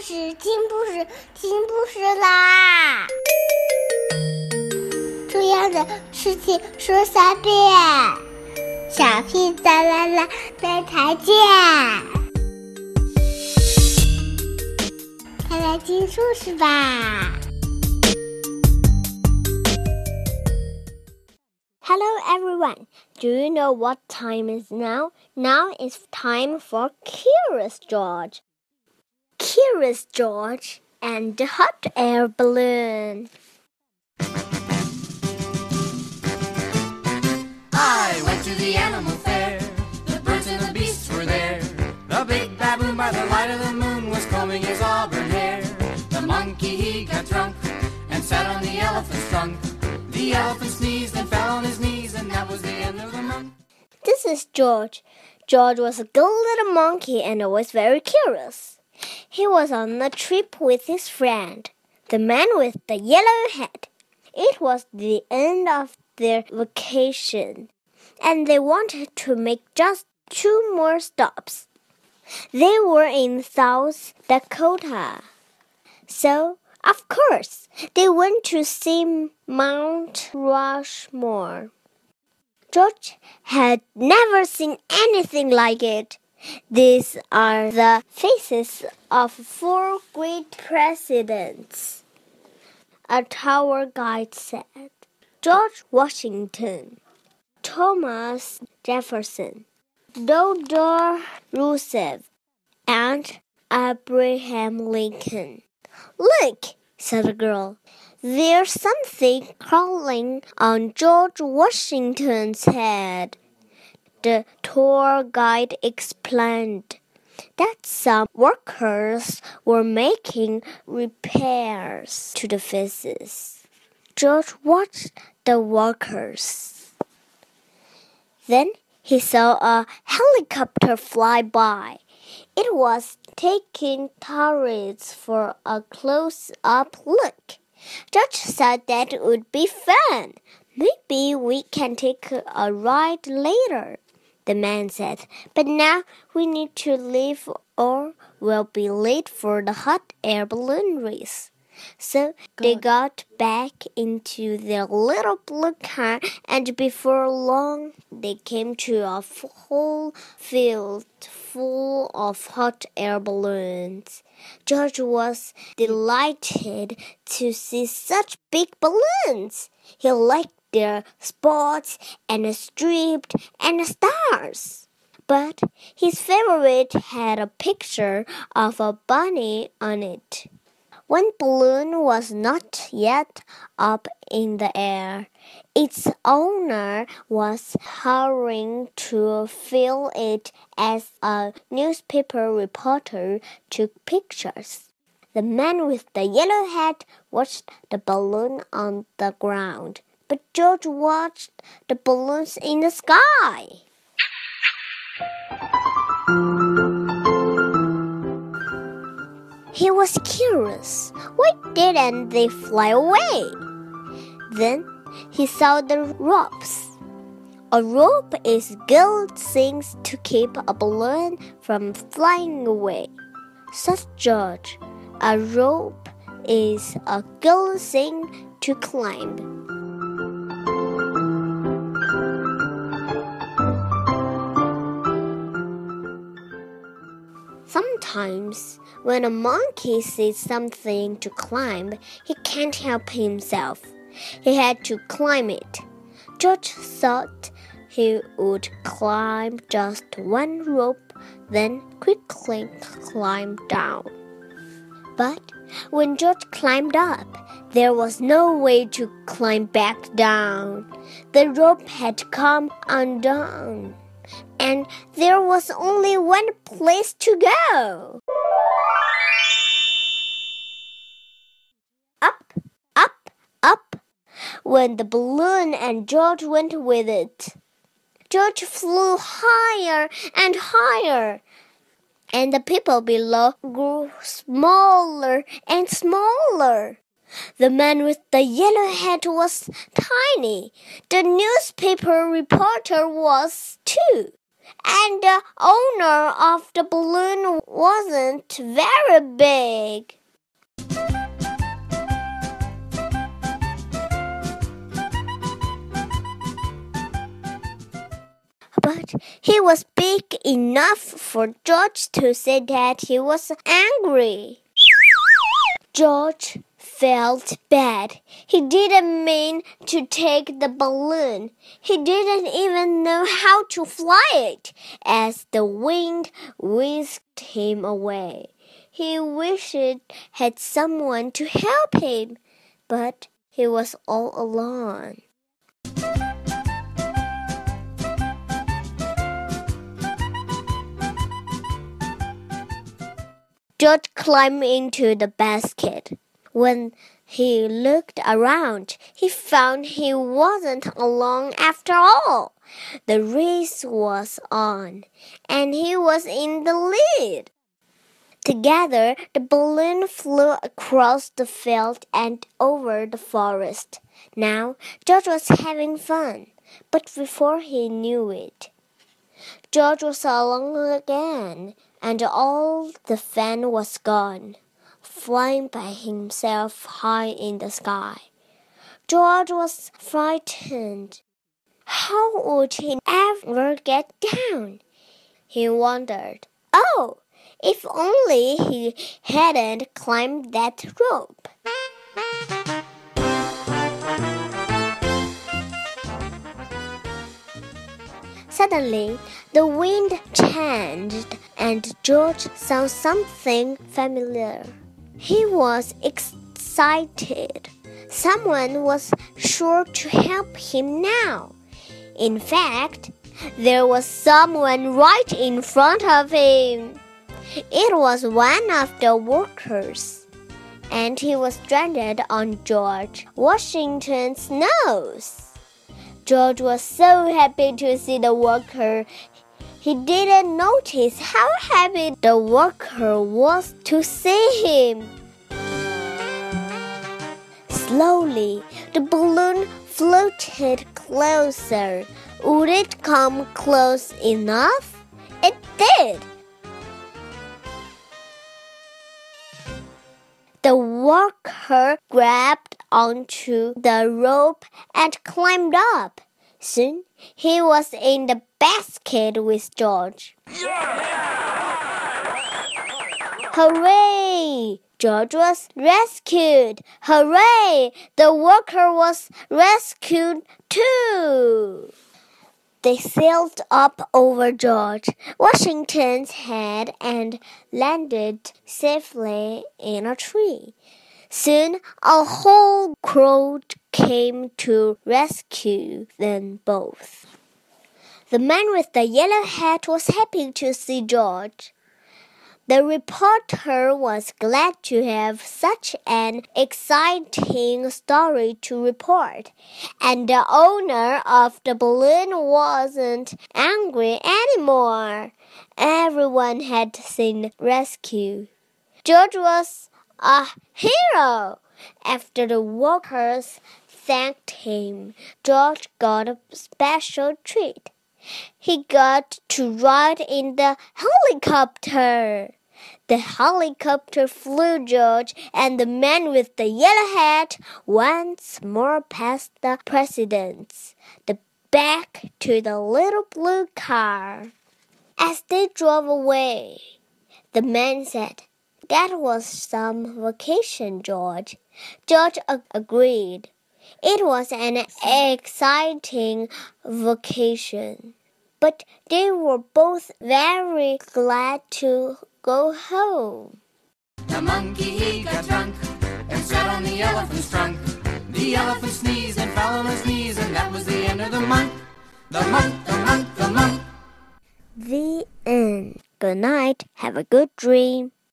故事，听故事，听故事啦！重要的事情说三遍，小屁哒啦啦，明天见！快来听故事吧！Hello everyone. Do you know what time is now? Now is time for Curious George. Curious George and the hot air balloon. I went to the animal fair. The birds and the beasts were there. The big baboon by the light of the moon was combing his auburn hair. The monkey he got drunk and sat on the elephant's trunk. The elephant sneezed and fell on his knees, and that was the end of the month. This is George. George was a good little monkey and always very curious. He was on a trip with his friend, the man with the yellow hat. It was the end of their vacation, and they wanted to make just two more stops. They were in South Dakota. So, of course, they went to see Mount Rushmore. George had never seen anything like it. These are the faces of four great presidents. A tower guide said George Washington, Thomas Jefferson, Theodore Roosevelt, and Abraham Lincoln. Look, said the girl. There's something crawling on George Washington's head the tour guide explained that some workers were making repairs to the faces. George watched the workers. Then he saw a helicopter fly by. It was taking turrets for a close up look. George said that would be fun. Maybe we can take a ride later the man said. But now we need to leave or we'll be late for the hot air balloon race. So they got back into their little blue car, and before long they came to a whole field full of hot air balloons. George was delighted to see such big balloons. He liked their spots and stripes and stars. But his favorite had a picture of a bunny on it. One balloon was not yet up in the air. Its owner was hurrying to fill it as a newspaper reporter took pictures. The man with the yellow hat watched the balloon on the ground but George watched the balloons in the sky. He was curious. Why didn't they fly away? Then he saw the ropes. A rope is good things to keep a balloon from flying away. Says George, a rope is a good thing to climb. When a monkey sees something to climb, he can't help himself. He had to climb it. George thought he would climb just one rope, then quickly climb down. But when George climbed up, there was no way to climb back down. The rope had come undone and there was only one place to go. Up, up, up went the balloon, and George went with it. George flew higher and higher, and the people below grew smaller and smaller. The man with the yellow hat was tiny. The newspaper reporter was too. And the owner of the balloon wasn't very big. But he was big enough for George to say that he was angry. George felt bad. He didn't mean to take the balloon. He didn't even know how to fly it as the wind whisked him away. He wished he had someone to help him, but he was all alone. George climbed into the basket. When he looked around, he found he wasn't alone after all. The race was on, and he was in the lead. Together, the balloon flew across the field and over the forest. Now, George was having fun, but before he knew it, George was alone again, and all the fun was gone flying by himself high in the sky. George was frightened. How would he ever get down? He wondered. Oh, if only he hadn't climbed that rope. Suddenly, the wind changed and George saw something familiar. He was excited. Someone was sure to help him now. In fact, there was someone right in front of him. It was one of the workers, and he was stranded on George Washington's nose. George was so happy to see the worker he didn't notice how happy the worker was to see him. Slowly, the balloon floated closer. Would it come close enough? It did. The worker grabbed onto the rope and climbed up. Soon he was in the basket with George. Hooray! George was rescued. Hooray! The worker was rescued too. They sailed up over George Washington's head and landed safely in a tree. Soon a whole crowd came to rescue them both. The man with the yellow hat was happy to see George. The reporter was glad to have such an exciting story to report, and the owner of the balloon wasn't angry anymore. Everyone had seen rescue. George was a hero. After the workers thanked him, George got a special treat. He got to ride in the helicopter. The helicopter flew George and the man with the yellow hat once more past the presidents, the back to the little blue car. As they drove away, the man said, That was some vacation, George. George agreed. It was an exciting vacation, but they were both very glad to go home. The monkey he got drunk and sat on the elephant's trunk. The elephant sneezed and fell on his knees, and that was the end of the monk. The monk, the monk, the monk. The end. Good night. Have a good dream.